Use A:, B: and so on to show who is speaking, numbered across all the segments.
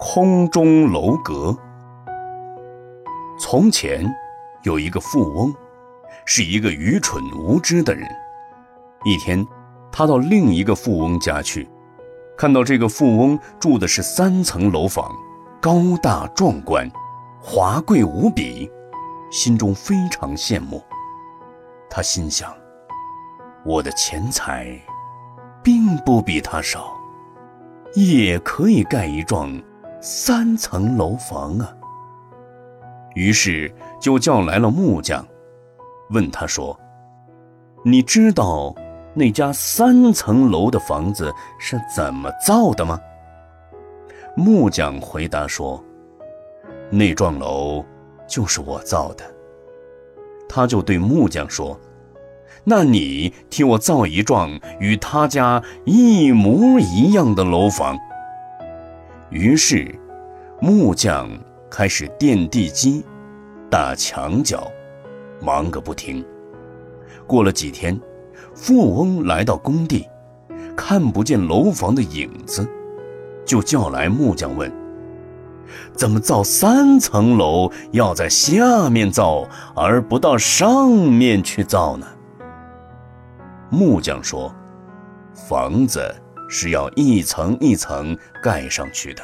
A: 空中楼阁。从前有一个富翁，是一个愚蠢无知的人。一天，他到另一个富翁家去，看到这个富翁住的是三层楼房，高大壮观，华贵无比，心中非常羡慕。他心想：我的钱财并不比他少，也可以盖一幢。三层楼房啊！于是就叫来了木匠，问他说：“你知道那家三层楼的房子是怎么造的吗？”木匠回答说：“那幢楼就是我造的。”他就对木匠说：“那你替我造一幢与他家一模一样的楼房。”于是，木匠开始垫地基、打墙角，忙个不停。过了几天，富翁来到工地，看不见楼房的影子，就叫来木匠问：“怎么造三层楼要在下面造，而不到上面去造呢？”木匠说：“房子。”是要一层一层盖上去的，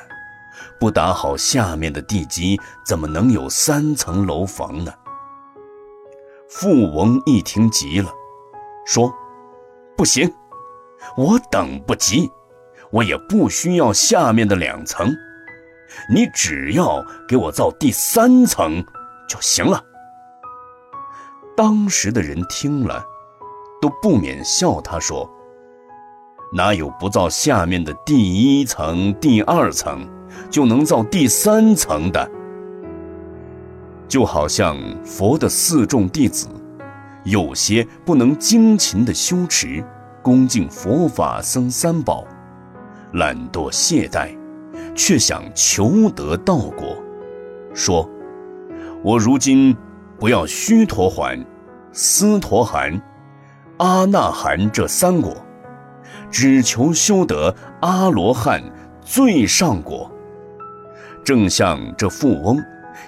A: 不打好下面的地基，怎么能有三层楼房呢？富翁一听急了，说：“不行，我等不及，我也不需要下面的两层，你只要给我造第三层就行了。”当时的人听了，都不免笑他，说。哪有不造下面的第一层、第二层，就能造第三层的？就好像佛的四众弟子，有些不能精勤的修持、恭敬佛法僧三宝，懒惰懈怠，却想求得道果，说：“我如今不要须陀洹、斯陀含、阿那含这三果。”只求修得阿罗汉最上果，正像这富翁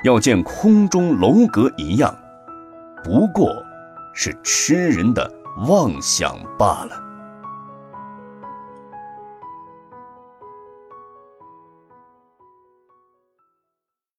A: 要建空中楼阁一样，不过是痴人的妄想罢了。